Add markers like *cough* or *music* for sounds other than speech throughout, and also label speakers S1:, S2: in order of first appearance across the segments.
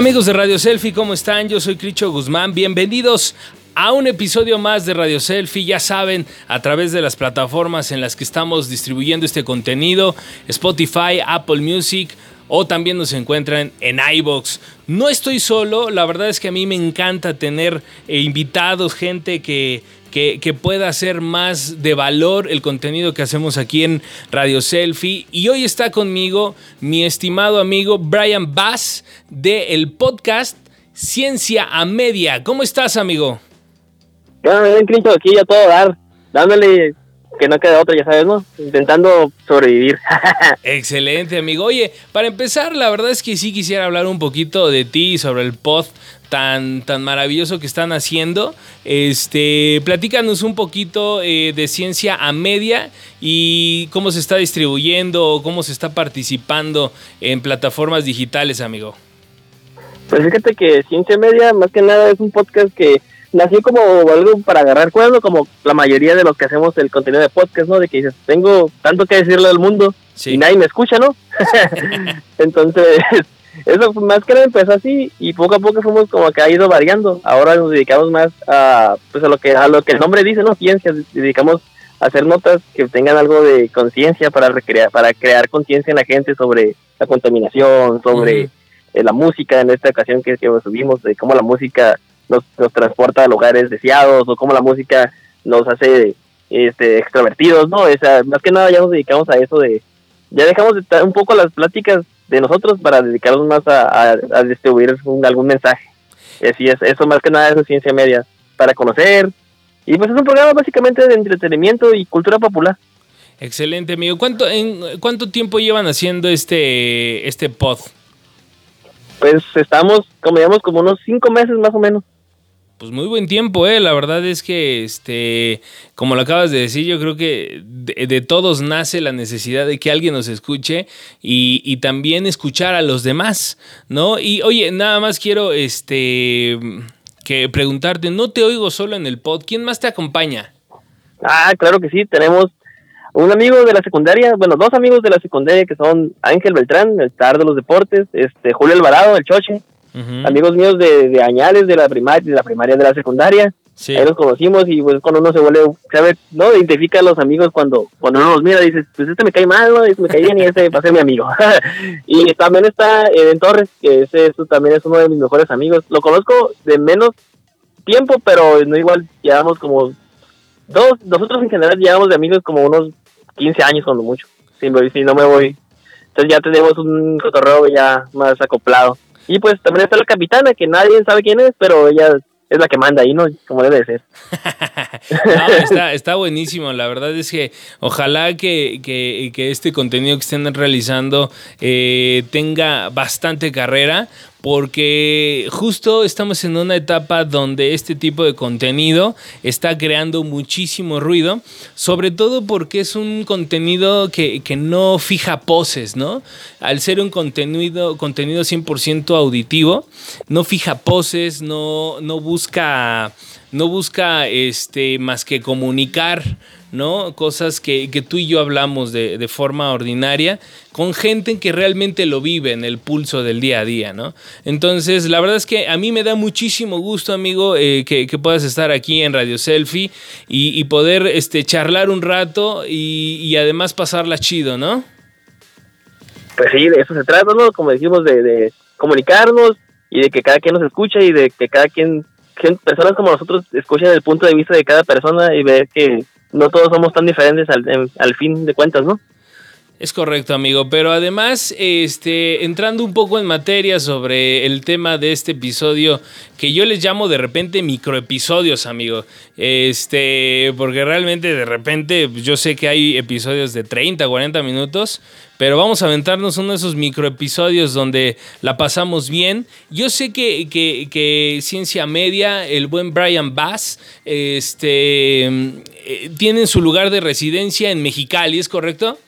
S1: amigos de Radio Selfie, ¿cómo están? Yo soy Cricho Guzmán, bienvenidos a un episodio más de Radio Selfie, ya saben, a través de las plataformas en las que estamos distribuyendo este contenido, Spotify, Apple Music o también nos encuentran en iBox. No estoy solo, la verdad es que a mí me encanta tener eh, invitados, gente que, que, pueda hacer más de valor el contenido que hacemos aquí en Radio Selfie. Y hoy está conmigo mi estimado amigo Brian Bass del el podcast Ciencia a Media. ¿Cómo estás, amigo?
S2: Bien, aquí ya todo dar, dándole que no queda otra, ya sabes, ¿no? Intentando sobrevivir. *laughs*
S1: Excelente, amigo. Oye, para empezar, la verdad es que sí quisiera hablar un poquito de ti, sobre el pod tan, tan maravilloso que están haciendo. Este, platícanos un poquito eh, de ciencia a media y cómo se está distribuyendo, cómo se está participando en plataformas digitales, amigo.
S2: Pues fíjate que Ciencia Media, más que nada, es un podcast que nació como algo para agarrar cuerno, como la mayoría de los que hacemos el contenido de podcast, ¿no? De que dices, tengo tanto que decirle al mundo y nadie me escucha, ¿no? *laughs* Entonces, eso más que nada empezó así y poco a poco fuimos como que ha ido variando. Ahora nos dedicamos más a, pues a lo que a lo que el nombre dice, ¿no? Ciencia, dedicamos a hacer notas que tengan algo de conciencia para recrear, para crear conciencia en la gente sobre la contaminación, sobre eh, la música en esta ocasión que, que subimos, de cómo la música nos, nos transporta a lugares deseados o cómo la música nos hace este extrovertidos, ¿no? O más que nada ya nos dedicamos a eso de ya dejamos de un poco las pláticas de nosotros para dedicarnos más a, distribuir algún mensaje. Así es, eso más que nada es ciencia media, para conocer. Y pues es un programa básicamente de entretenimiento y cultura popular.
S1: Excelente, amigo. ¿Cuánto, en, ¿Cuánto tiempo llevan haciendo este, este pod?
S2: Pues estamos, como digamos, como unos cinco meses más o menos
S1: pues muy buen tiempo, ¿eh? La verdad es que, este, como lo acabas de decir, yo creo que de, todos nace la necesidad de que alguien nos escuche y, también escuchar a los demás, ¿no? Y oye, nada más quiero, este, que preguntarte, no te oigo solo en el pod, ¿quién más te acompaña?
S2: Ah, claro que sí, tenemos un amigo de la secundaria, bueno, dos amigos de la secundaria que son Ángel Beltrán, el star de los deportes, este, Julio Alvarado, el choche, amigos míos de, de, añales de la primaria, de la primaria, de la secundaria. Ahí los conocimos y pues cuando uno se vuelve, sabe, ¿no? Identifica a los amigos cuando, cuando uno los mira, dices, pues este me cae mal, ¿no? Este me cae bien y este va a ser mi amigo. *laughs* y también está Eden Torres, que ese, también es uno de mis mejores amigos. Lo conozco de menos tiempo, pero no igual, llevamos como dos, nosotros en general llevamos de amigos como unos 15 años cuando mucho, si, si no me voy. Entonces ya tenemos un cotorreo ya más acoplado. Y pues también está la capitana, que nadie sabe quién es, pero ella es la que manda ahí, ¿no? Como debe de ser. *laughs*
S1: está, está buenísimo. La verdad es que ojalá que, que, este contenido que estén realizando eh, tenga bastante carrera, porque justo estamos en una etapa donde este tipo de contenido está creando muchísimo ruido, sobre todo porque es un contenido que, no fija poses, ¿no? Al ser un contenido, contenido 100% auditivo, no fija poses, no, no busca, no busca este, más que comunicar ¿no? Cosas que, tú y yo hablamos de, forma ordinaria con gente que realmente lo vive en el pulso del día a día, ¿no? Entonces, la verdad es que a mí me da muchísimo gusto, amigo, eh, que, puedas estar aquí en Radio Selfie y, poder este, charlar un rato y, además pasarla chido, ¿no?
S2: Pues sí, de eso se trata, ¿no? Como decimos, de, de comunicarnos y de que cada quien nos escucha y de que cada quien personas como nosotros escuchen el punto de vista de cada persona y ver que no todos somos tan diferentes al, al fin de cuentas, ¿no?
S1: Es correcto, amigo. Pero además, este, entrando un poco en materia sobre el tema de este episodio, que yo les llamo de repente microepisodios, amigo. Este, porque realmente de repente yo sé que hay episodios de 30, 40 minutos, pero vamos a aventarnos uno de esos microepisodios donde la pasamos bien. Yo sé que, que, Ciencia Media, el buen Brian Bass, este, eh, tienen su lugar de residencia en Mexicali, ¿es correcto?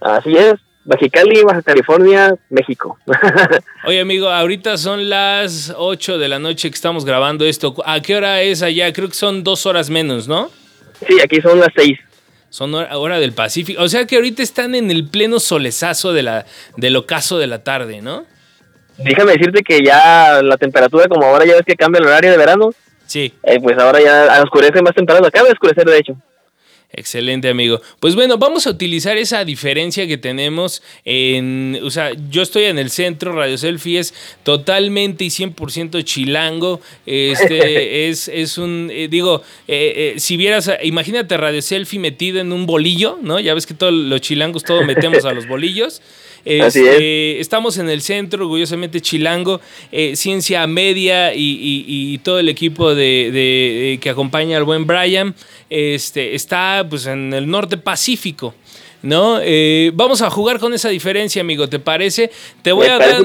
S2: Así es, Mexicali, Baja California, México. *laughs*
S1: Oye, amigo, ahorita son las 8 de la noche que estamos grabando esto. ¿A qué hora es allá? Creo que son dos horas menos, ¿no?
S2: Sí, aquí son las 6.
S1: Son hora del Pacífico. O sea que ahorita están en el pleno solezazo de la, del ocaso de la tarde, ¿no?
S2: déjame decirte que ya la temperatura, como ahora ya ves que cambia el horario de verano,
S1: Sí.
S2: eh, pues ahora ya oscurece más temprano. Acaba de oscurecer, de hecho.
S1: Excelente, amigo. Pues bueno, vamos a utilizar esa diferencia que tenemos en, o sea, yo estoy en el centro, Radio Selfie es totalmente y 100% chilango. Este *laughs* es, es un, eh, digo, eh, eh, si vieras, imagínate Radio Selfie metido en un bolillo, ¿no? Ya ves que todos los chilangos todos metemos a los bolillos. *laughs*
S2: Así
S1: Este, Estamos en el centro, orgullosamente chilango, eh, Ciencia Media y, y- y todo el equipo de, de- de- que acompaña al buen Brian este, está pues, en el norte Pacífico. ¿No? Eh, vamos a jugar con esa diferencia, amigo, ¿te parece? Te voy, a dar-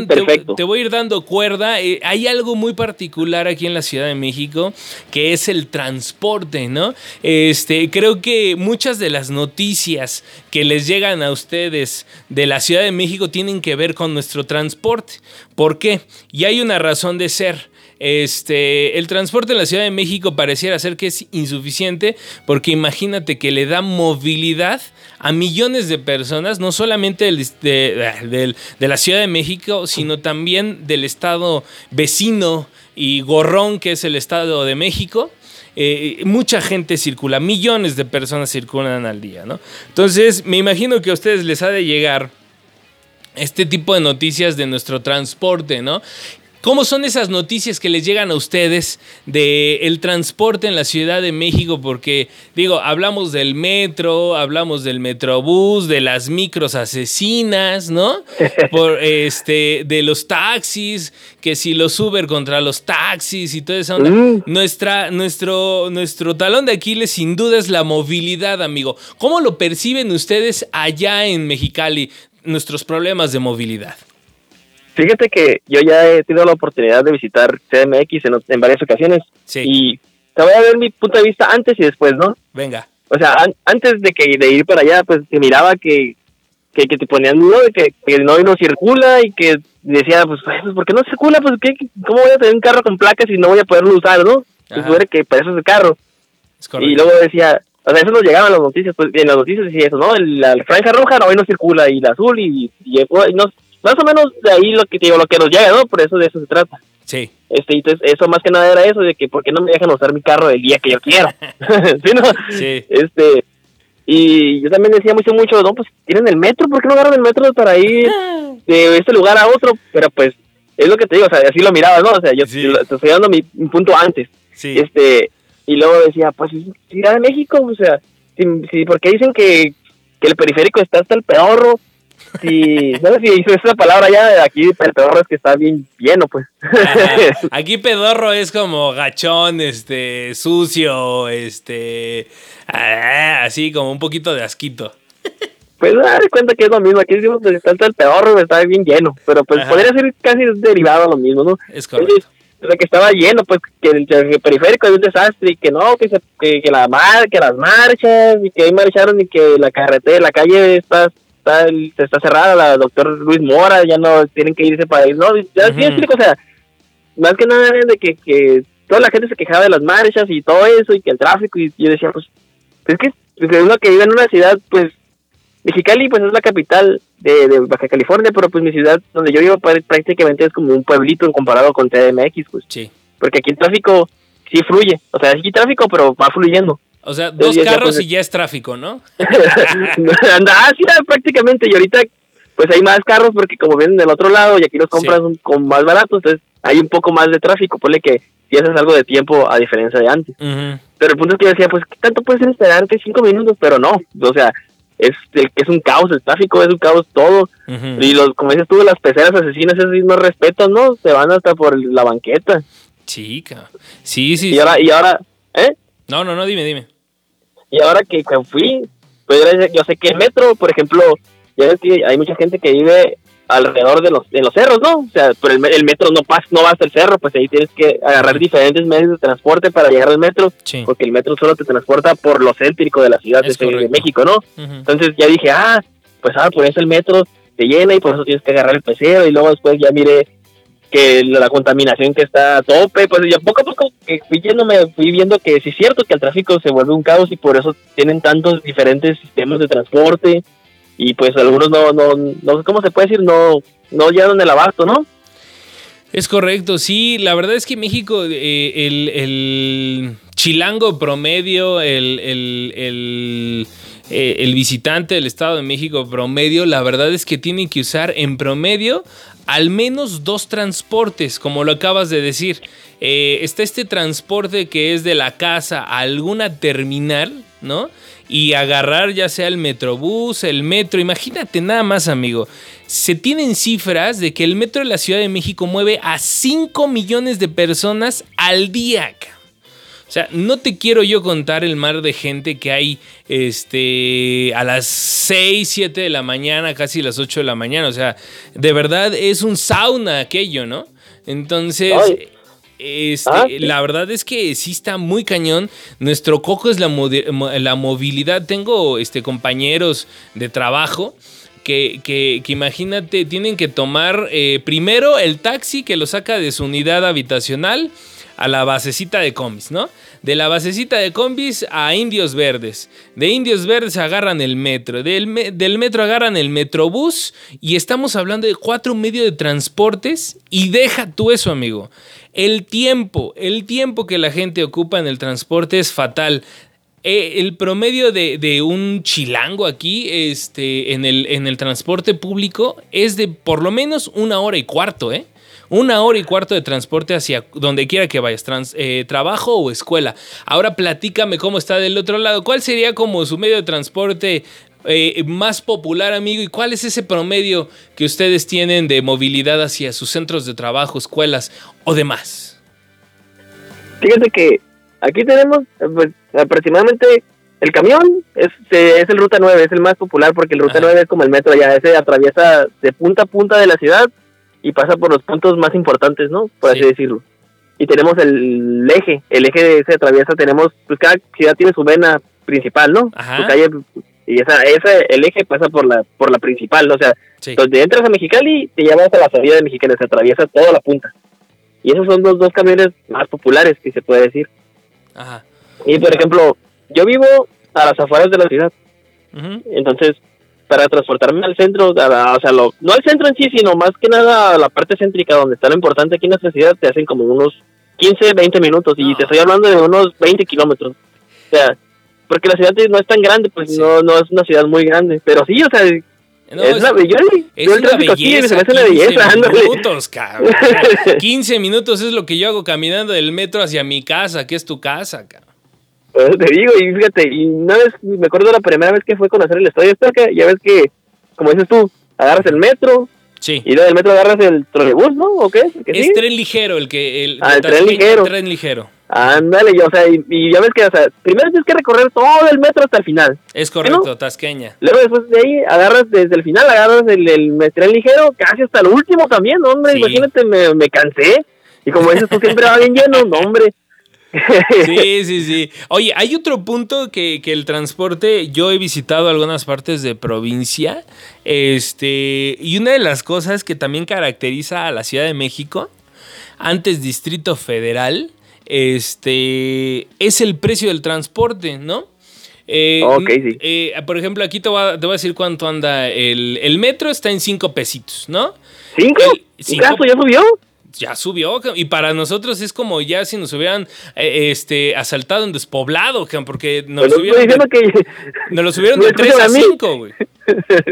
S1: te voy a ir dando cuerda. Eh, hay algo muy particular aquí en la Ciudad de México, que es el transporte, ¿no? Este, creo que muchas de las noticias que les llegan a ustedes de la Ciudad de México tienen que ver con nuestro transporte. ¿Por qué? Y hay una razón de ser. Este, el transporte en la Ciudad de México pareciera ser que es insuficiente porque imagínate que le da movilidad a millones de personas, no solamente de la Ciudad de México, sino también del estado vecino y gorrón que es el Estado de México. Eh, mucha gente circula, millones de personas circulan al día, ¿no? Entonces, me imagino que a ustedes les ha de llegar este tipo de noticias de nuestro transporte, ¿no? ¿Cómo son esas noticias que les llegan a ustedes del el transporte en la Ciudad de México? Porque, digo, hablamos del metro, hablamos del metrobús, de las micros asesinas, ¿no? *laughs* Por, este, de los taxis, que si los Uber contra los taxis y toda esa onda.
S2: Mm.
S1: Nuestra, nuestro, nuestro talón de Aquiles sin duda es la movilidad, amigo. ¿Cómo lo perciben ustedes allá en Mexicali, nuestros problemas de movilidad?
S2: Fíjate que yo ya he tenido la oportunidad de visitar CDMX en, en varias ocasiones.
S1: Sí.
S2: Y te voy a ver mi punto de vista antes y después, ¿no?
S1: Venga.
S2: O sea, an- antes de que de ir para allá, pues se miraba que, que, que te ponían duda de que, que no, no circula y que decía, pues, pues, ¿por qué no circula? Pues, ¿qué, ¿cómo voy a tener un carro con placas si no voy a poderlo usar, no? Pues,
S1: Ajá.
S2: suele que para eso es el carro.
S1: Es.
S2: Y luego decía, o sea, eso nos llegaban las noticias, pues, en las noticias decía eso, ¿no? El- La, franja roja no, hoy no circula, y la azul, y, y, y no, más o menos de ahí lo que digo, lo que nos llega, ¿no? Por eso de eso se trata.
S1: Sí.
S2: Este, entonces, eso más que nada era eso, de que, ¿por qué no me dejan usar mi carro el día que yo quiera? *laughs* *laughs* ¿Sí, no?
S1: Sí.
S2: Este, y yo también decía mucho, mucho, no, pues tienen el metro, ¿por qué no agarran el metro para ir *laughs* de este lugar a otro? Pero pues, es lo que te digo, o sea, así lo miraba, ¿no? O sea, yo
S1: Sí.
S2: te estoy dando mi, mi punto antes.
S1: Sí.
S2: Este, y luego decía, pues, Ciudad de México, o sea, si, si, porque dicen que, que el periférico está hasta el pedorro. Si, no sé si hizo esa palabra ya, aquí el pedorro es que está bien lleno, pues.
S1: Ajá. *laughs* Aquí pedorro es como gachón, este, sucio, este, ah, así como un poquito de asquito.
S2: Pues da de cuenta que es lo mismo, aquí decimos que está el pedorro, está bien lleno, pero pues
S1: Ajá.
S2: podría ser casi derivado a lo mismo, ¿no?
S1: Es correcto.
S2: Entonces, o sea, que estaba lleno, pues que el, que el periférico es un desastre y que no, que, se, que, que la mar, que las marchas y que ahí marcharon y que la carretera, la calle está está, el- está cerrada, la doctor Luis Mora ya no tienen que irse para ir, no, ya sí
S1: Ujú.
S2: explico, o sea, más que nada de que, que toda la gente se quejaba de las marchas y todo eso y que el tráfico y yo decía, pues, es que pues, es uno que vive en una ciudad, pues, Mexicali pues es la capital de, de Baja California, pero pues mi ciudad donde yo vivo prácticamente es como un pueblito comparado con CDMX, pues,
S1: Sí.
S2: porque aquí el tráfico sí fluye, o sea, sí hay tráfico, pero va fluyendo.
S1: O sea, dos
S2: ya,
S1: carros
S2: pues,
S1: y ya es tráfico, ¿no? *laughs*
S2: Anda, ah, sí, ah, prácticamente, y ahorita pues hay más carros porque como vienen del otro lado y aquí los compras
S1: Sí.
S2: un- con más baratos, entonces hay un poco más de tráfico, ponle que si haces algo de tiempo a diferencia de antes. Pero el punto es que yo decía, pues, ¿qué tanto puedes esperarte cinco minutos? Pero no, o sea, es, es un caos, el tráfico es un caos todo. Y los, como dices tú, las peceras asesinas, esas sí no respetan, ¿no? Se van hasta por la banqueta.
S1: Chica. Sí, sí.
S2: Y ahora, y ahora, ¿eh?
S1: No, no, no, dime, dime.
S2: Y ahora que, que fui, pues yo, sé que el metro, por ejemplo, ya ves que hay mucha gente que vive alrededor de los, de los cerros, ¿no? O sea, pero el, el metro no pasa, no va hasta el cerro, pues ahí tienes que agarrar diferentes medios de transporte para llegar al metro,
S1: Sí.
S2: porque el metro solo te transporta por lo céntrico de la ciudad de, de. México, ¿no? Entonces ya dije, ah, pues ah, por eso el metro te llena y por eso tienes que agarrar el pecero y luego después ya miré que la, contaminación que está a tope, pues ya poco a poco fui yéndome, fui viendo que sí es cierto que el tráfico se vuelve un caos y por eso tienen tantos diferentes sistemas de transporte y pues algunos no, no, no sé cómo se puede decir, no, no llegan el abasto, ¿no?
S1: Es correcto, sí. La verdad es que México, eh, el, chilango promedio, el, el, eh, el, visitante del Estado de México promedio, la verdad es que tiene que usar en promedio al menos dos transportes, como lo acabas de decir. Eh, está este transporte que es de la casa a alguna terminal, ¿no? Y agarrar ya sea el metrobús, el metro. Imagínate nada más, amigo. Se tienen cifras de que el metro de la Ciudad de México mueve a 5 millones de personas al día. O sea, no te quiero yo contar el mar de gente que hay este, a las 6, 7 de la mañana, casi las 8 de la mañana. O sea, de verdad es un sauna aquello, ¿no? Entonces... Este, ah, La verdad es que sí está muy cañón. Nuestro coco es la, la movilidad. Tengo este, compañeros de trabajo que, que, imagínate, tienen que tomar eh, primero el taxi que lo saca de su unidad habitacional a la basecita de combis, ¿no? De la basecita de combis a Indios Verdes. De Indios Verdes agarran el metro. Del, metro agarran el metrobús. Y estamos hablando de cuatro medios de transportes. Y deja tú eso, amigo. El tiempo, el tiempo que la gente ocupa en el transporte es fatal. Eh, el promedio de, un chilango aquí este, en, el, en el transporte público es de por lo menos una hora y cuarto, ¿eh? Una hora y cuarto de transporte hacia donde quiera que vayas, eh, trabajo o escuela. Ahora platícame cómo está del otro lado. ¿Cuál sería como su medio de transporte eh, más popular, amigo? ¿Y cuál es ese promedio que ustedes tienen de movilidad hacia sus centros de trabajo, escuelas o demás?
S2: Fíjate que aquí tenemos pues, aproximadamente el camión es, es el Ruta 9, es el más popular porque el Ruta 9 es como el metro ya, ese atraviesa de punta a punta de la ciudad y pasa por los puntos más importantes, ¿no? Por así decirlo. Y tenemos el eje, el eje de ese atraviesa, tenemos, pues cada ciudad tiene su vena principal, ¿no? Su calle, y esa, ese, el eje pasa por la, por la principal, ¿no? O sea, donde entras a Mexicali, te llevas a la salida de Mexicali, se atraviesa toda la punta. Y esos son los dos camiones más populares que se puede decir. Ajá. Y por ejemplo, yo vivo a las afueras de la ciudad. Entonces, para transportarme al centro, o sea, lo, no al centro en sí, sino más que nada a la parte céntrica, donde está lo importante aquí en nuestra ciudad, te hacen como unos 15, 20 minutos, y te estoy hablando de unos 20 kilómetros. O sea, porque la ciudad no es tan grande, pues no, no es una ciudad muy grande, pero sí, o sea, es, la, yo,
S1: es una belleza, aquí, me 15 belleza, minutos, cabrón. *laughs* 15 minutos es lo que yo hago caminando del metro hacia mi casa, que es tu casa, cabrón.
S2: Pues te digo, y fíjate, y una vez, me acuerdo la primera vez que fue a conocer el estadio que ya ves que, como dices tú, agarras el metro, Sí. Y luego del metro agarras el trolebús, ¿no? ¿O qué?
S1: es tren ligero el que... El,
S2: ah, el tren ligero.
S1: El tren ligero.
S2: Ándale, o sea, y, ya ves que, o sea, primero tienes que recorrer todo el metro hasta el final.
S1: Es correcto, Tasqueña.
S2: Luego después de ahí agarras desde el final, agarras el, el, tren ligero casi hasta el último también, hombre, imagínate, me, me cansé. Y como dices tú, siempre va bien lleno, no, hombre.
S1: Sí, sí, sí. Oye, hay otro punto que, el transporte, yo he visitado algunas partes de provincia, este, y una de las cosas que también caracteriza a la Ciudad de México, antes Distrito Federal, este, es el precio del transporte, ¿no?
S2: Eh, sí.
S1: Eh, por ejemplo, aquí te voy, a, decir cuánto anda. El, metro está en cinco pesitos, ¿no?
S2: ¿Cinco? cinco ¿Ya subió?
S1: Ya subió y para nosotros es como ya si nos hubieran eh, este asaltado en despoblado porque nos
S2: lo subieron de,
S1: que, *laughs* nos lo subieron *laughs* de 3 a 5 güey. *laughs*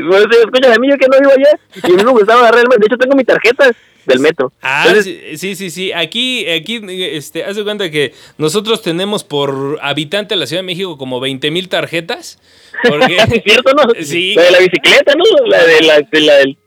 S2: Bueno, a mí yo que no vivo allá y a mí me gustaba agarrar el de hecho tengo mi tarjeta del metro.
S1: Ah sí sí sí aquí aquí este haz de cuenta que nosotros tenemos por habitante de la Ciudad de México como 20 mil tarjetas
S2: porque ¿Es cierto no sí. La de la bicicleta no la de la, de la del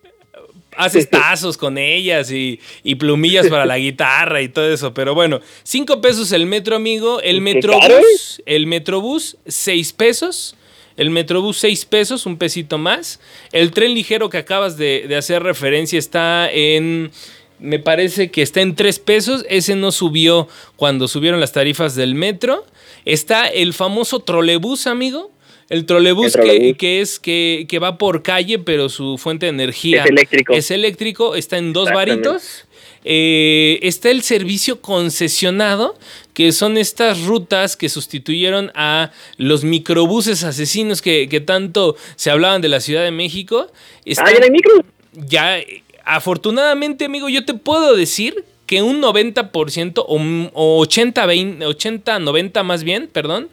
S1: haces *laughs* tazos con ellas y, plumillas para la guitarra y todo eso. Pero bueno, cinco pesos el metro, amigo. El metrobús, el metrobús, seis pesos. El metrobús, seis pesos, un pesito más. El tren ligero que acabas de, hacer referencia está en me parece que está en tres pesos. Ese no subió cuando subieron las tarifas del metro. Está el famoso trolebús, amigo. El trolebús, Que, es que, que, va por calle, pero su fuente de energía
S2: es eléctrico.
S1: Es eléctrico, está en dos varitos. Eh, está el servicio concesionado, que son estas rutas que sustituyeron a los microbuses asesinos que, tanto se hablaban de la Ciudad de México.
S2: ah, ya hay micros.
S1: Ya afortunadamente, amigo, yo te puedo decir que un 90% o, 80, 20, 80, 90 más bien, perdón,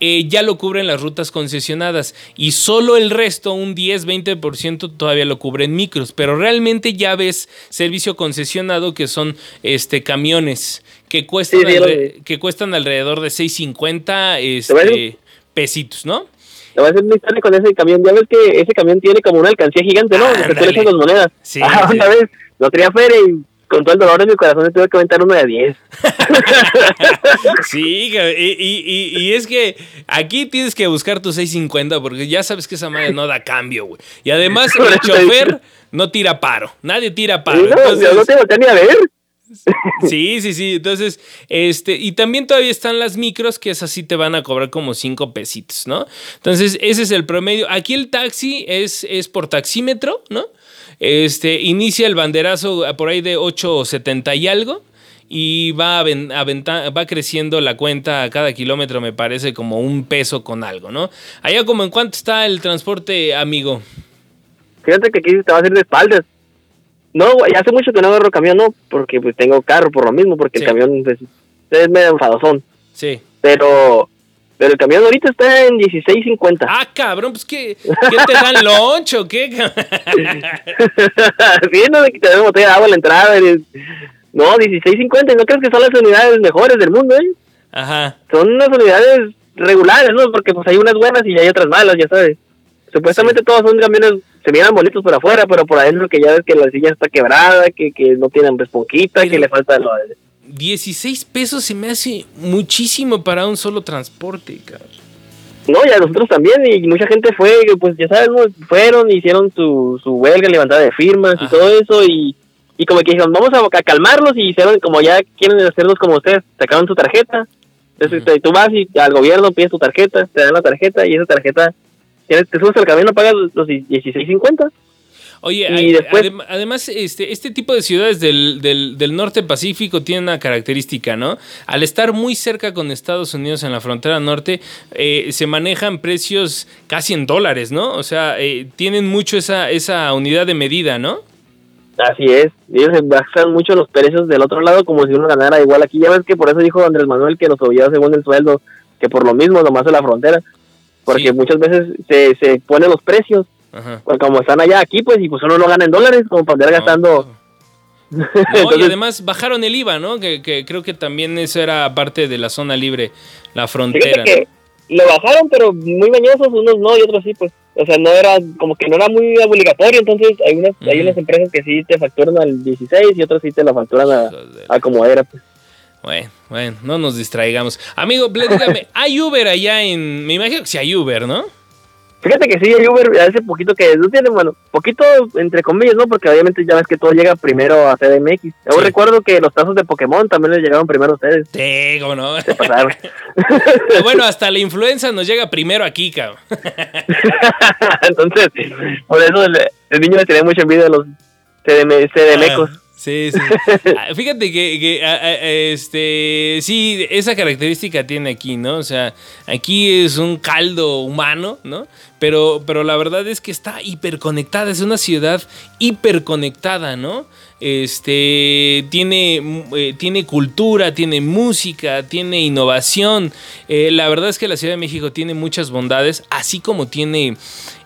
S1: eh, ya lo cubren las rutas concesionadas y solo el resto, un 10-20% todavía lo cubren micros, pero realmente ya ves servicio concesionado que son este camiones que cuestan, que cuestan alrededor de 6.50 este, pesitos, ¿no?
S2: Te voy a hacer una historia con ese camión. Ya ves que ese camión tiene como una alcancía gigante, ¿no? Que tú le dos monedas. Sí, ah, una vez no tenía feria y con todo el dolor en mi corazón tuve que aventar uno de 10. *laughs*
S1: sí, y, y, es que aquí tienes que buscar tu 650 porque ya sabes que esa madre no da cambio, güey. Y además el chofer no tira paro, nadie tira paro.
S2: No, entonces, no te ni a ver.
S1: Sí, sí, sí. Entonces, este, y también todavía están las micros, que esas sí te van a cobrar como 5 pesitos, ¿no? Entonces, ese es el promedio. Aquí el taxi es, es por taxímetro, ¿no? Este, inicia el banderazo por ahí de 8.70 y algo. Y va, a va creciendo la cuenta a cada kilómetro, me parece como un peso con algo, ¿no? Allá como en cuánto está el transporte, amigo.
S2: Fíjate que aquí te va a hacer de espaldas. No, ya hace mucho que no agarro camión, no, porque pues tengo carro por lo mismo, porque el camión pues, es medio enfadosón.
S1: Sí.
S2: Pero pero el camión ahorita está en 16.50.
S1: Ah, cabrón, pues ¿qué, ¿qué te dan loncho? ¿Qué? *laughs*
S2: sí, no, te dan botella de agua a la entrada. No, 16.50, ¿no crees que son las unidades mejores del mundo, eh?
S1: Ajá.
S2: Son unas unidades regulares, ¿no? Porque pues hay unas buenas y hay otras malas, ya sabes. Supuestamente todos son camiones, se miran bonitos por afuera, pero por adentro que ya ves que la silla está quebrada, que, que no tienen responquita, que le falta lo
S1: 16 pesos se me hace muchísimo para un solo transporte, cabrón.
S2: No, y a nosotros también, y mucha gente fue, pues ya sabes, fueron, hicieron su, su huelga, levantada de firmas y todo eso, y, y como que dijeron, vamos a, calmarlos, y hicieron, como ya quieren hacerlos como ustedes, sacaron su tarjeta, entonces tú vas y al gobierno pides tu tarjeta, te dan la tarjeta, y esa tarjeta, te subes al camino, pagas los 16.50.
S1: Oye, además, este, este tipo de ciudades del, del, norte pacífico tienen una característica, ¿no? Al estar muy cerca con Estados Unidos en la frontera norte, eh, se manejan precios casi en dólares, ¿no? O sea, eh, tienen mucho esa, esa unidad de medida, ¿no?
S2: Así es, ellos se bajan mucho los precios del otro lado como si uno ganara igual aquí. Ya ves que por eso dijo Andrés Manuel que nos subía según el sueldo, que por lo mismo nomás en la frontera, porque muchas veces se, se ponen los precios pues como están allá aquí, pues, y pues uno no gana en dólares, como para andar gastando.
S1: y *laughs* además bajaron el IVA, ¿no? Que, que, creo que también eso era parte de la zona libre, la frontera.
S2: Que lo bajaron, pero muy mañosos, unos no y otros sí, pues. O sea, no era, como que no era muy obligatorio, entonces hay unas, hay unas empresas que sí te facturan al 16 y otras sí te la facturan a, a como era, pues.
S1: Bueno, bueno, no nos distraigamos. Amigo, dígame, *laughs* ¿hay Uber allá en... Me imagino que sí hay Uber, ¿no?
S2: Fíjate que sí, hay Uber hace poquito que no tiene, bueno, poquito entre comillas, ¿no? Porque obviamente ya ves que todo llega primero a CDMX. Yo recuerdo que los tazos de Pokémon también les llegaron primero a ustedes.
S1: Sí, cómo no. Se pasaron. *laughs* bueno, hasta la influenza nos llega primero aquí, cabrón. *laughs*
S2: Entonces, por eso el, niño le tenía mucha envidia a los CDM, CDMecos. Ah.
S1: Sí, sí. *laughs* Ah, fíjate que, ah, ah, este, sí, esa característica tiene aquí, ¿no? O sea, aquí es un caldo humano, ¿no? Pero, pero la verdad es que está hiperconectada, es una ciudad hiperconectada, ¿no? Este, tiene, eh, tiene cultura, tiene música, tiene innovación. Eh, la verdad es que la Ciudad de México tiene muchas bondades, así como tiene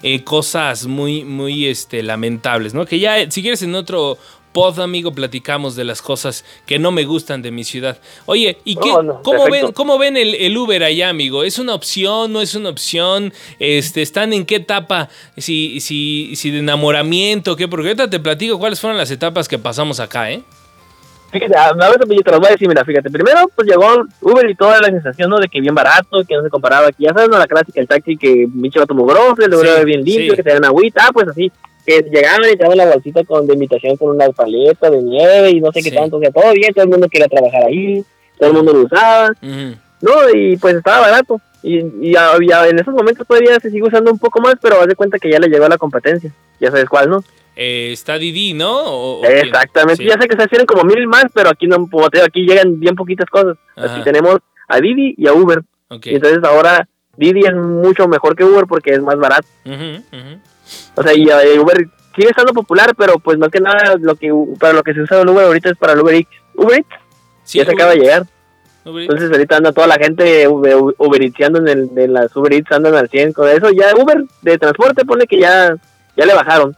S1: eh, cosas muy, muy este, lamentables, ¿no? Que ya, si quieres, en otro pod, amigo, platicamos de las cosas que no me gustan de mi ciudad. Oye, ¿y qué, cómo, ven, cómo ven el, Uber allá, amigo? ¿Es una opción? ¿No es una opción? Este, ¿Están en qué etapa? Si, si, si de enamoramiento, ¿qué? Porque ahorita te platico cuáles fueron las etapas que pasamos acá, ¿eh?
S2: Fíjate, a veces yo te lo voy a decir, mira, fíjate, primero pues llegó Uber y toda la sensación, ¿no? De que bien barato, que no se comparaba aquí, ya sabes, ¿no? La clásica, el taxi que Micho va tomó grosso, el lugar bien limpio, que te dan agüita, ah, pues así, que llegaban y echaban la bolsita con, de invitación con una paleta de nieve y no sé qué tanto, o sea, todo bien, todo el mundo quería trabajar ahí, todo el mundo lo usaba, ¿no? Y pues estaba barato. Y, y, en esos momentos todavía se sigue usando un poco más, pero haz de cuenta que ya le llegó a la competencia. Ya sabes cuál, ¿no?
S1: Eh, está Didi, ¿no?
S2: Exactamente, ya sé que se hacen como mil más, pero aquí no, aquí llegan bien poquitas cosas. Así tenemos a Didi y a Uber. Y entonces ahora Didi es mucho mejor que Uber porque es más barato. O sea, y Uber sigue estando popular, pero pues más que nada lo que para lo que se usa el Uber ahorita es para el Uber Eats. Uber Eats
S1: Sí,
S2: ya se
S1: Uber
S2: acaba de llegar.
S1: Uber.
S2: Entonces ahorita anda toda la gente Uber, Uber Eatsando en, el, en las Uber Eats, andan al 100 con eso. Ya Uber de transporte pone que ya, ya le bajaron.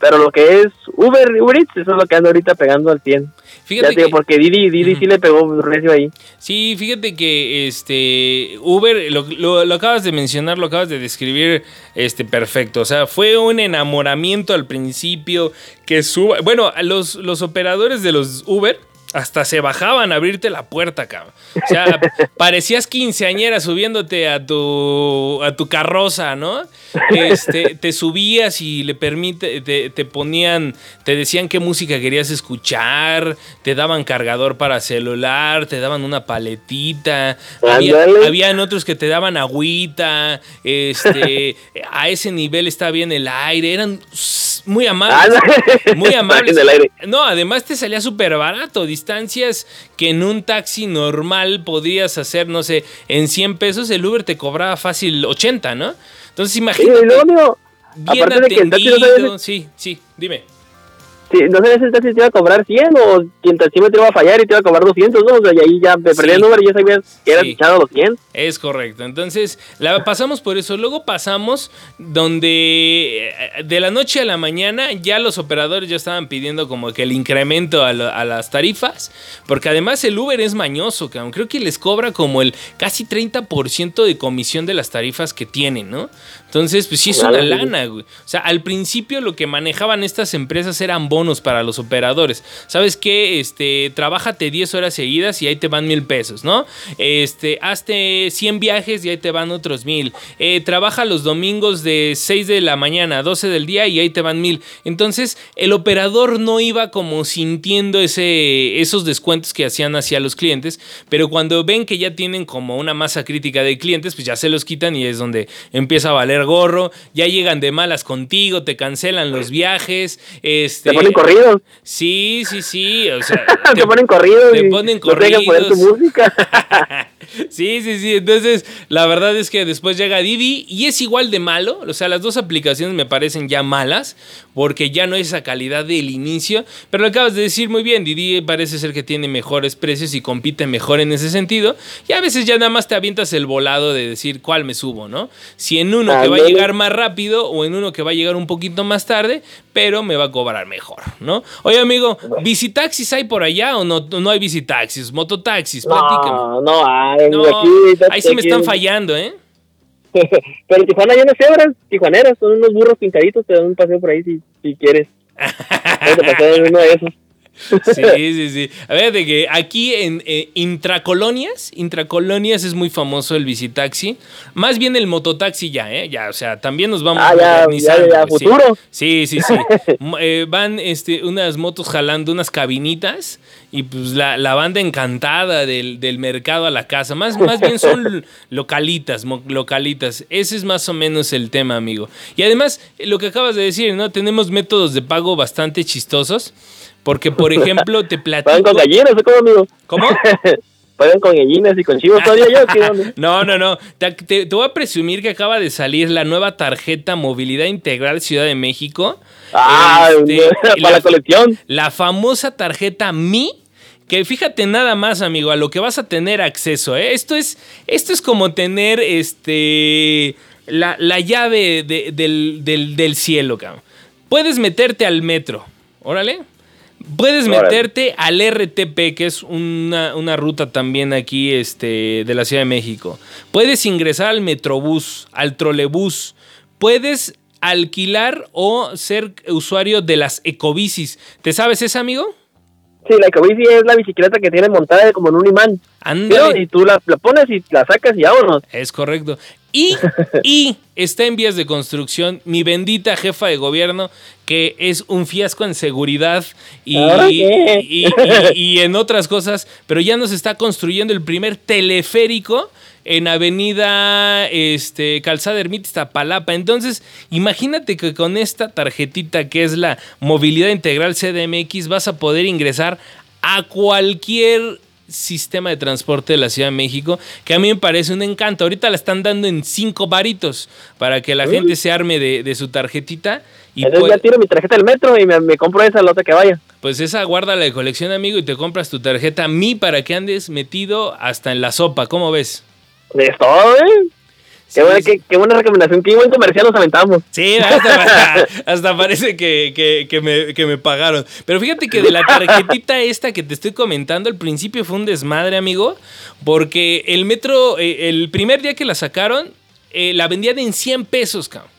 S2: Pero lo que es Uber y Uber Eats, eso es lo que anda ahorita pegando al 100. Ya
S1: Fíjate
S2: te digo,
S1: que,
S2: porque Didi, Didi sí le pegó recio ahí.
S1: sí, fíjate que este Uber, lo, lo- lo acabas de mencionar, lo acabas de describir este, perfecto. O sea, fue un enamoramiento al principio que suba. Bueno, los, los operadores de los Uber. Hasta se bajaban a abrirte la puerta, cabrón. O sea, *laughs* parecías quinceañera subiéndote a tu, a tu carroza, ¿no? Este, te subías y le permite, te, te ponían, te decían qué música querías escuchar, te daban cargador para celular, te daban una paletita, había, habían otros que te daban agüita, este, *laughs* a ese nivel estaba bien el aire, eran muy amables, *laughs*
S2: Ándale.
S1: muy amables. No, además te salía súper barato. Distancias que en un taxi normal podrías hacer, no sé, en 100 pesos, el Uber te cobraba fácil 80, ¿no? Entonces
S2: Sí,
S1: imagínate.
S2: amigo,
S1: bien
S2: no
S1: atendido. Sí, sí, dime.
S2: Sí, no sabes si te iba a cobrar 100 o si el taxímetro iba a fallar y te iba a cobrar 200, ¿no? O sea, y ahí ya me perdí
S1: Sí.
S2: el número y ya sabías que eras
S1: Sí.
S2: los 100.
S1: Es correcto. Entonces, la pasamos por eso. Luego pasamos donde eh, de la noche a la mañana ya los operadores ya estaban pidiendo como que el incremento a, lo- a las tarifas. Porque además el Uber es mañoso, cabrón. Creo que les cobra como el casi 30% de comisión de las tarifas que tienen, ¿no? Entonces, pues sí es una
S2: sí.
S1: lana, güey. O sea, al principio lo que manejaban estas empresas eran bonos para los operadores. ¿Sabes qué? Este, trabájate 10 horas seguidas y ahí te van mil pesos, ¿no? Este, hazte 100 viajes y ahí te van otros mil. Eh, trabaja los domingos de 6 de la mañana a 12 del día y ahí te van mil. Entonces, el operador no iba como sintiendo ese, esos descuentos que hacían hacia los clientes, pero cuando ven que ya tienen como una masa crítica de clientes, pues ya se los quitan y es donde empieza a valer gorro, ya llegan de malas contigo, te cancelan los viajes, este...
S2: Ponen corridos.
S1: Sí, sí, sí, o sea... *laughs*
S2: Te, ponen corridos.
S1: te ponen
S2: no te dejan poner tu
S1: corridos.
S2: música. *laughs*
S1: Sí, sí, sí. Entonces, la verdad es que después llega Didi y es igual de malo. O sea, las dos aplicaciones me parecen ya malas porque ya no hay esa calidad del inicio. Pero lo acabas de decir muy bien. Didi parece ser que tiene mejores precios y compite mejor en ese sentido. Y a veces ya nada más te avientas el volado de decir cuál me subo, ¿no? Si en uno que va a llegar más rápido o en uno que va a llegar un poquito más tarde, pero me va a cobrar mejor, ¿no? Oye, amigo, ¿visitaxis hay por allá o no, no hay visitaxis? Mototaxis, platícame.
S2: No, no hay.
S1: No,
S2: aquí,
S1: ahí sí me
S2: aquí-
S1: están fallando, ¿eh? *laughs*
S2: Pero en Tijuana hay unas cebras tijuaneras, son unos burros pintaditos, te dan un paseo por ahí si, si quieres. *laughs* Ahí te paseo en uno de esos.
S1: Sí, sí, sí. A ver, de que aquí en eh, intracolonias, intracolonias es muy famoso el visitaxi. Más bien el mototaxi ya, ¿eh? Ya, o sea, también nos vamos
S2: Ah, ya,
S1: modernizando,
S2: ya, ya,
S1: pues, sí.
S2: futuro.
S1: Sí, sí, sí. *laughs* M- eh, van este, unas motos jalando unas cabinitas y pues la, la banda encantada del, del mercado a la casa. Más, más bien son *laughs* localitas, localitas. Ese es más o menos el tema, amigo. Y además, eh, lo que acabas de decir, ¿no? Tenemos métodos de pago bastante chistosos. Porque, por *laughs* ejemplo, te
S2: Pagan
S1: platico...
S2: con gallinas, ¿o cómo, amigo?
S1: ¿Cómo? *laughs*
S2: Pagan con gallinas y con chivos todavía yo. *laughs*
S1: No, no, no. Te, te- te voy a presumir que acaba de salir la nueva tarjeta Movilidad Integral Ciudad de México.
S2: Ah,
S1: Este,
S2: para
S1: la-
S2: la colección.
S1: La famosa tarjeta Mi. Que fíjate nada más, amigo, a lo que vas a tener acceso. ¿eh? Esto, es, esto es como tener este, la, la llave de- del, del- del cielo, cabrón. Puedes meterte al metro. Órale. Puedes meterte al RTP, que es una, una ruta también aquí este, de la Ciudad de México. Puedes ingresar al Metrobús, al trolebús. Puedes alquilar o ser usuario de las ecobicis. ¿Te sabes esa, amigo?
S2: Sí, la ecobici es la bicicleta que tiene montada como en un imán.
S1: Ándale.
S2: Y tú la, la pones y la sacas y vámonos.
S1: Es correcto. Y, *laughs* y está en vías de construcción mi bendita jefa de gobierno, que es un fiasco en seguridad y, y en otras cosas, pero ya nos está construyendo el primer teleférico en Avenida este, Calzada Ermita Iztapalapa. Entonces, imagínate que con esta tarjetita que es la Movilidad Integral CDMX vas a poder ingresar a cualquier sistema de transporte de la Ciudad de México, que a mí me parece un encanto. Ahorita la están dando en cinco varitos para que la gente se arme de, su tarjetita.
S2: Y Entonces ya tiro mi tarjeta del metro y me, compro esa la otra que vaya.
S1: Pues esa guarda la de colección, amigo, y te compras tu tarjeta a mí para que andes metido hasta en la sopa. ¿Cómo ves?
S2: De todo, ¿eh? Qué, buena, qué, buena recomendación, qué buen comercial nos aventamos.
S1: Sí, *laughs* hasta, parece que, me, pagaron. Pero fíjate que de la tarjetita esta que te estoy comentando, al principio fue un desmadre, amigo, porque el metro, eh, el primer día que la sacaron, eh, la vendían en 100 pesos, cabrón.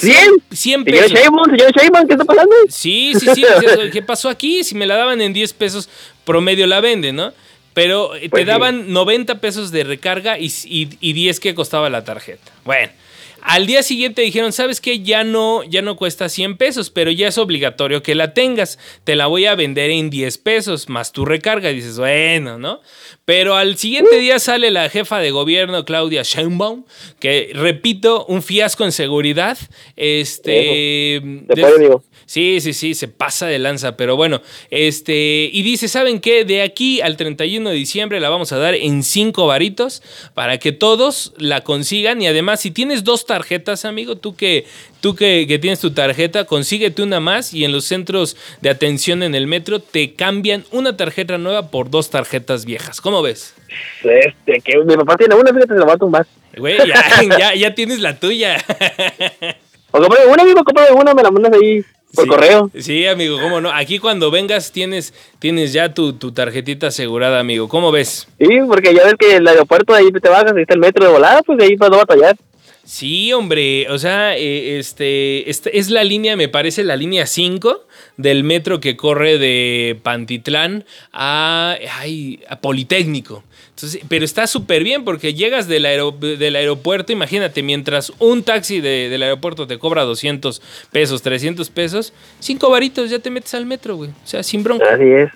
S2: ¿100?
S1: 100 pesos.
S2: Señor Sheinbaum, ¿qué está pasando?
S1: Sí, sí, sí. ¿Qué pasó aquí? Si me la daban en 10 pesos, promedio la venden, ¿no? Pero eh, te pues daban 90 pesos de recarga y, y, 10 que costaba la tarjeta. Bueno, al día siguiente dijeron, ¿sabes qué? Ya no, ya no cuesta 100 pesos, pero ya es obligatorio que la tengas. Te la voy a vender en 10 pesos más tu recarga. Y dices, bueno, ¿no? Pero al siguiente día sale la jefa de gobierno, Claudia Sheinbaum, que repito, un fiasco en seguridad. Este. Sí, sí, sí, se pasa de lanza, pero bueno, este, y dice, ¿saben qué? De aquí al 31 de diciembre la vamos a dar en cinco varitos para que todos la consigan y además si tienes dos tarjetas, amigo, tú que tú que, tienes tu tarjeta, consíguete una más y en los centros de atención en el metro te cambian una tarjeta nueva por dos tarjetas viejas. ¿Cómo ves?
S2: Este, que mi papá tiene una, fíjate, se la va a tumbar.
S1: Güey, ya, *laughs* ya, tienes la tuya. *laughs*
S2: O compré una, amigo, compré una, me la mandas ahí por correo.
S1: Sí, amigo, cómo no. Aquí cuando vengas tienes, tienes ya tu, tarjetita asegurada, amigo. ¿Cómo ves?
S2: Sí, porque ya ves que el aeropuerto ahí te bajas, ahí está el metro de volada, pues ahí para no batallar.
S1: Sí, hombre, o sea, eh, este, este, es la línea, me parece la línea 5 del metro que corre de Pantitlán a, a Politécnico pero está súper bien porque llegas del, del, aeropuerto, imagínate, mientras un taxi del aeropuerto te cobra 200 pesos, 300 pesos, cinco varitos ya te metes al metro, güey. O sea, sin bronca.
S2: Así es.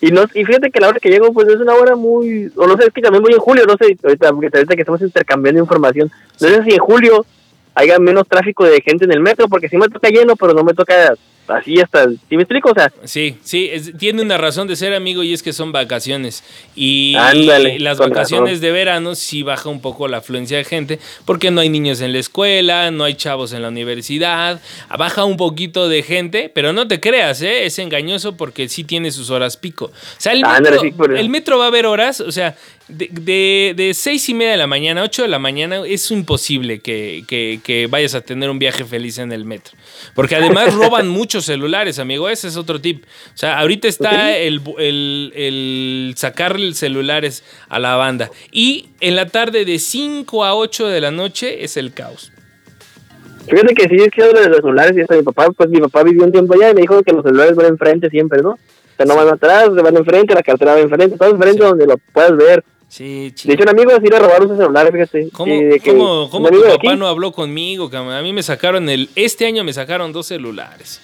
S2: Y, no, y fíjate que la hora que llego, pues es una hora muy. O no sé, es que también voy en julio, no sé, ahorita, ahorita que estamos intercambiando información. No sé si en julio haya menos tráfico de gente en el metro, porque sí me toca lleno, pero no me toca así hasta, ¿sí me explico? O sea,
S1: sí, sí, tiene una razón de ser amigo y es que son vacaciones. Y las vacaciones de verano sí baja un poco la afluencia de gente porque no hay niños en la escuela, no hay chavos en la universidad, baja un poquito de gente, pero no te creas, ¿eh? es engañoso porque sí tiene sus horas pico. O sea, el metro, el metro va a haber horas, o sea, de, de, seis y media de la mañana, 8 de la mañana, es imposible que, que, vayas a tener un viaje feliz en el metro. Porque además *laughs* roban muchos celulares, amigo. Ese es otro tip. O sea, ahorita está el, el, el sacar celulares a la banda. Y en la tarde de 5 a 8 de la noche es el caos.
S2: Fíjate que sí es que de los celulares y hasta mi papá, pues mi papá vivió un tiempo allá y me dijo que los celulares van enfrente siempre, ¿no? O sea, no van atrás, van enfrente, la cartera va enfrente, todo enfrente donde lo puedas ver.
S1: Sí,
S2: De hecho, un amigo así le robaron su celular, fíjate.
S1: ¿Cómo, ¿cómo, tu papá no habló conmigo? A mí me sacaron el... Este año me sacaron dos celulares.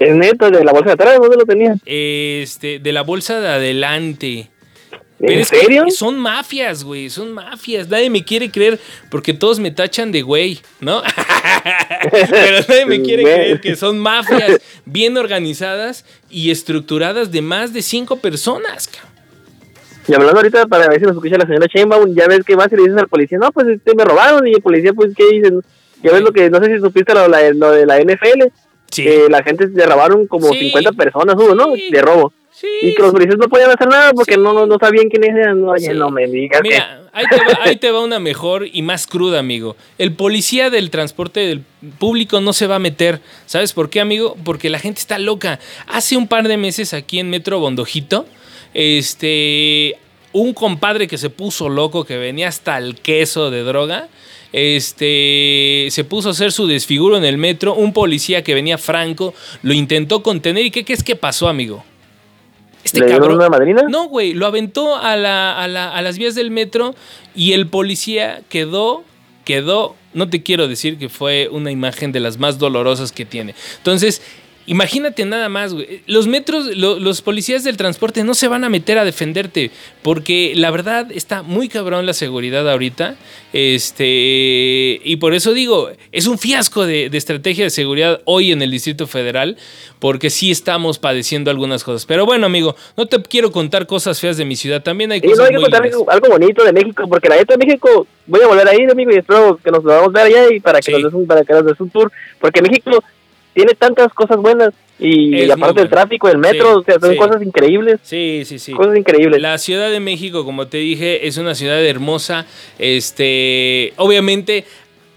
S2: Es neto, de la bolsa de atrás, ¿dónde lo tenía?
S1: Este, de la bolsa de adelante.
S2: ¿En serio?
S1: son mafias, güey, son mafias. Nadie me quiere creer porque todos me tachan de güey, ¿no? *laughs* Pero nadie me quiere creer que son mafias bien organizadas y estructuradas de más de cinco personas, cabrón.
S2: Y hablando ahorita para ver si nos escucha la señora Chainbaum, ya ves que vas y le dices al policía, no, pues este, me robaron, y el policía, pues, ¿qué dicen? Ya ves lo que, no sé si supiste lo, de la NFL, sí. que la gente se robaron como 50 personas, hubo, ¿no? De robo. Sí, y que los policías no podían hacer nada porque no, no, sabían quiénes eran. No, no me digas.
S1: Mira, ahí, te va, ahí *laughs* te va una mejor y más cruda, amigo. El policía del transporte del público no se va a meter. ¿Sabes por qué, amigo? Porque la gente está loca. Hace un par de meses aquí en Metro Bondojito, este, un compadre que se puso loco, que venía hasta el queso de droga, este, se puso a hacer su desfiguro en el metro, un policía que venía franco lo intentó contener y ¿qué, es que pasó, amigo?
S2: Este cabrón. Una madrina?
S1: No, güey, lo aventó a, a, a las vías del metro y el policía quedó, quedó, no te quiero decir que fue una imagen de las más dolorosas que tiene. Entonces, Imagínate nada más, güey. Los metros, los policías del transporte no se van a meter a defenderte porque la verdad está muy cabrón la seguridad ahorita. Este, y por eso digo, es un fiasco de, estrategia de seguridad hoy en el Distrito Federal porque sí estamos padeciendo algunas cosas. Pero bueno, amigo, no te quiero contar cosas feas de mi ciudad. También hay cosas
S2: no hay que contar algo, bonito de México porque la gente de México voy a volver a ir, amigo, y espero que nos podamos ver allá y para que nos des un, para que nos des un tour porque México tiene tantas cosas buenas. Y, aparte del tráfico, el metro, o sea, son cosas increíbles.
S1: Sí, sí, sí.
S2: Cosas increíbles.
S1: La Ciudad de México, como te dije, es una ciudad hermosa. Este, obviamente,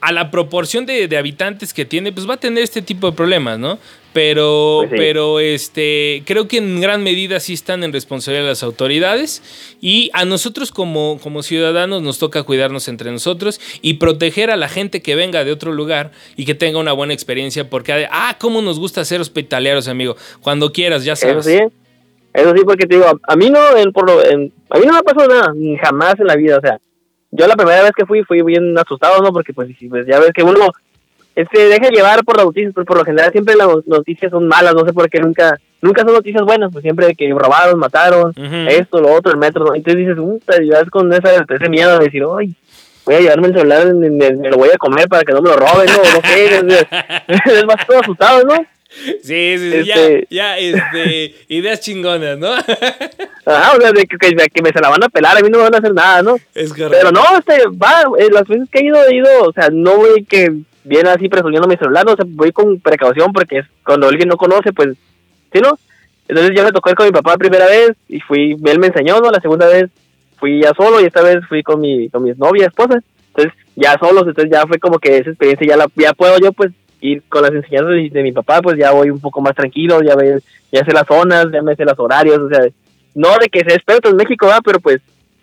S1: a la proporción de, de, habitantes que tiene, pues va a tener este tipo de problemas, ¿no? Pero, pues pero este, creo que en gran medida sí están en responsabilidad las autoridades y a nosotros como, como ciudadanos nos toca cuidarnos entre nosotros y proteger a la gente que venga de otro lugar y que tenga una buena experiencia porque, ah, cómo nos gusta ser hospitalarios, amigo. Cuando quieras, ya sabes.
S2: Eso sí, eso sí, porque te digo, a mí no, en, por a mí no me ha pasado nada, jamás en la vida, o sea, yo la primera vez que fui fui bien asustado, ¿no? Porque pues, pues ya ves que uno este, deja llevar por las noticias, pero por lo general siempre las noticias son malas, no sé por qué nunca, nunca son noticias buenas, pues siempre que robaron, mataron, esto, lo otro, el metro, ¿no? entonces dices, puta, y con esa, ese miedo de decir, ay, voy a llevarme el celular, me, lo voy a comer para que no me lo roben, no, no sé, *laughs* es, más todo asustado, ¿no?
S1: Sí, sí, sí, ya, este ya, este, *laughs* ideas chingonas, ¿no? *laughs*
S2: ah, o sea, de que, que, me se la van a pelar, a mí no me van a hacer nada, ¿no?
S1: Es correcto.
S2: Pero no, este, va, eh, las veces que he ido, he ido, o sea, no voy que viene así presumiendo mi celular, no sé, voy con precaución porque es cuando alguien no conoce, pues, ¿sí no? Entonces ya me tocó ir con mi papá la primera vez y fui, él me enseñó, ¿no? La segunda vez fui ya solo y esta vez fui con mi, con mi novia, esposa. Entonces ya solos, entonces ya fue como que esa experiencia ya la, ya puedo yo pues ir con las enseñanzas de, mi papá, pues ya voy un poco más tranquilo, ya ve, ya sé las zonas, ya me sé los horarios, o sea, no de que sea experto en México, va, pero pues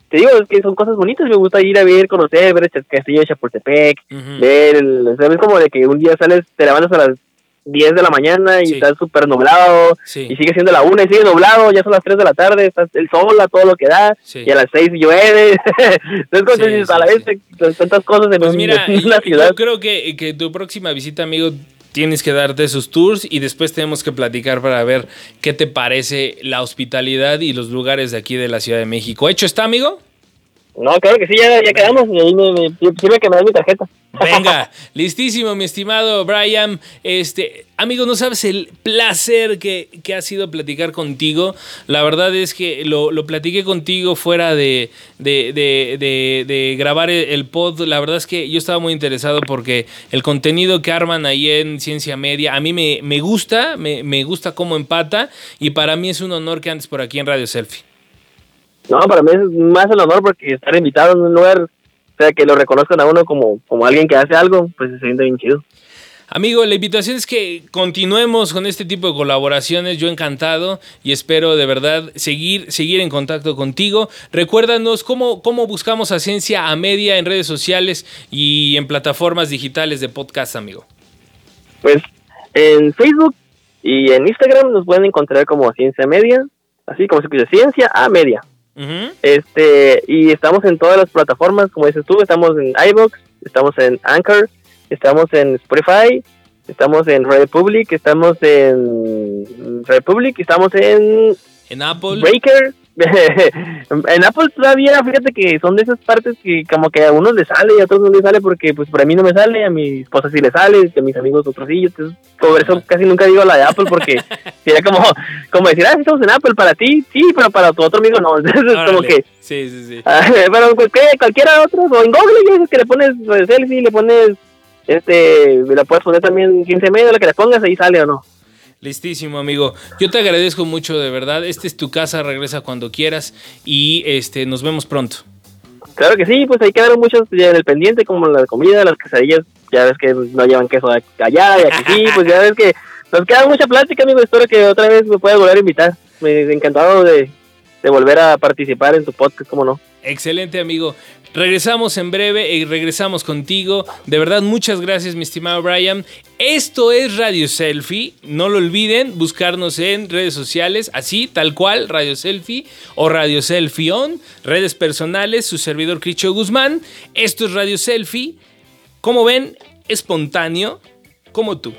S2: te digo, es que son cosas bonitas, me gusta ir a ver, conocer, ver el castillo de Chapultepec, ver, el, ¿sabes? Como de que un día sales, te levantas a las 10 de la mañana y estás súper nublado, y sigue siendo la una y sigue nublado, ya son las 3 de la tarde, estás el sol a todo lo que da, y a las 6 llueve, *laughs* entonces a la vez tantas cosas en, pues mira, *laughs* una ciudad.
S1: Yo creo que, que tu próxima visita, amigo, tienes que darte esos tours y después tenemos que platicar para ver qué te parece la hospitalidad y los lugares de aquí de la Ciudad de México. ¿Hecho está, amigo?
S2: No, claro que sí, ya, ya quedamos. Y ahí me, me, que me das mi tarjeta.
S1: Venga, *laughs* listísimo, mi estimado Brian. Este, amigo, no sabes el placer que, ha sido platicar contigo. La verdad es que lo, lo platiqué contigo fuera de, de, grabar el, pod. La verdad es que yo estaba muy interesado porque el contenido que arman ahí en Ciencia Media, a mí me, me gusta, me, me gusta cómo empata. Y para mí es un honor que andes por aquí en Radio Selfie.
S2: No, para mí es más el honor porque estar invitado en un lugar, o sea, que lo reconozcan a uno como, como alguien que hace algo, pues se siente bien chido.
S1: Amigo, la invitación es que continuemos con este tipo de colaboraciones. Yo encantado y espero de verdad seguir, seguir en contacto contigo. Recuérdanos cómo, cómo buscamos a Ciencia a Media en redes sociales y en plataformas digitales de podcast, amigo.
S2: Pues en Facebook y en Instagram nos pueden encontrar como Ciencia Media, así como se dice Ciencia a Media. Este, y estamos en todas las plataformas, como dices tú, estamos en iBox, estamos en Anchor, estamos en Spotify, estamos en Republic, estamos en Republic, estamos en
S1: en Apple.
S2: Breaker, *laughs* en Apple todavía, fíjate que son de esas partes que como que a unos les sale y a otros no les sale porque pues por a mí no me sale, a mi esposa sí le sale, a mis amigos otros sí, entonces por eso casi nunca digo la de Apple porque *laughs* sería como, como decir, ah, estamos en Apple para ti, sí, pero para tu otro amigo no, *laughs* entonces es como que...
S1: Sí, sí, sí.
S2: pero ¿qué? cualquiera otro, o en Google ya que le pones pues, selfie, le pones, este, le puedes poner también 15 medio, lo que le pongas, ahí sale o no.
S1: Listísimo, amigo. Yo te agradezco mucho, de verdad. Este es tu casa, regresa cuando quieras y este nos vemos pronto.
S2: Claro que sí, pues ahí quedaron muchos en el pendiente, como la comida, las quesadillas, ya ves que no llevan queso allá y aquí sí, pues ya ves que nos queda mucha plática, amigo. Espero que otra vez me puedas volver a invitar. Me encantado de, de volver a participar en tu podcast, ¿cómo no?
S1: Excelente, amigo. Regresamos en breve y regresamos contigo. De verdad, muchas gracias, mi estimado Brian. Esto es Radio Selfie. No lo olviden, buscarnos en redes sociales, así, tal cual, Radio Selfie o Radio Selfie On, redes personales, su servidor Cricho Guzmán. Esto es Radio Selfie. Como ven, espontáneo, como tú.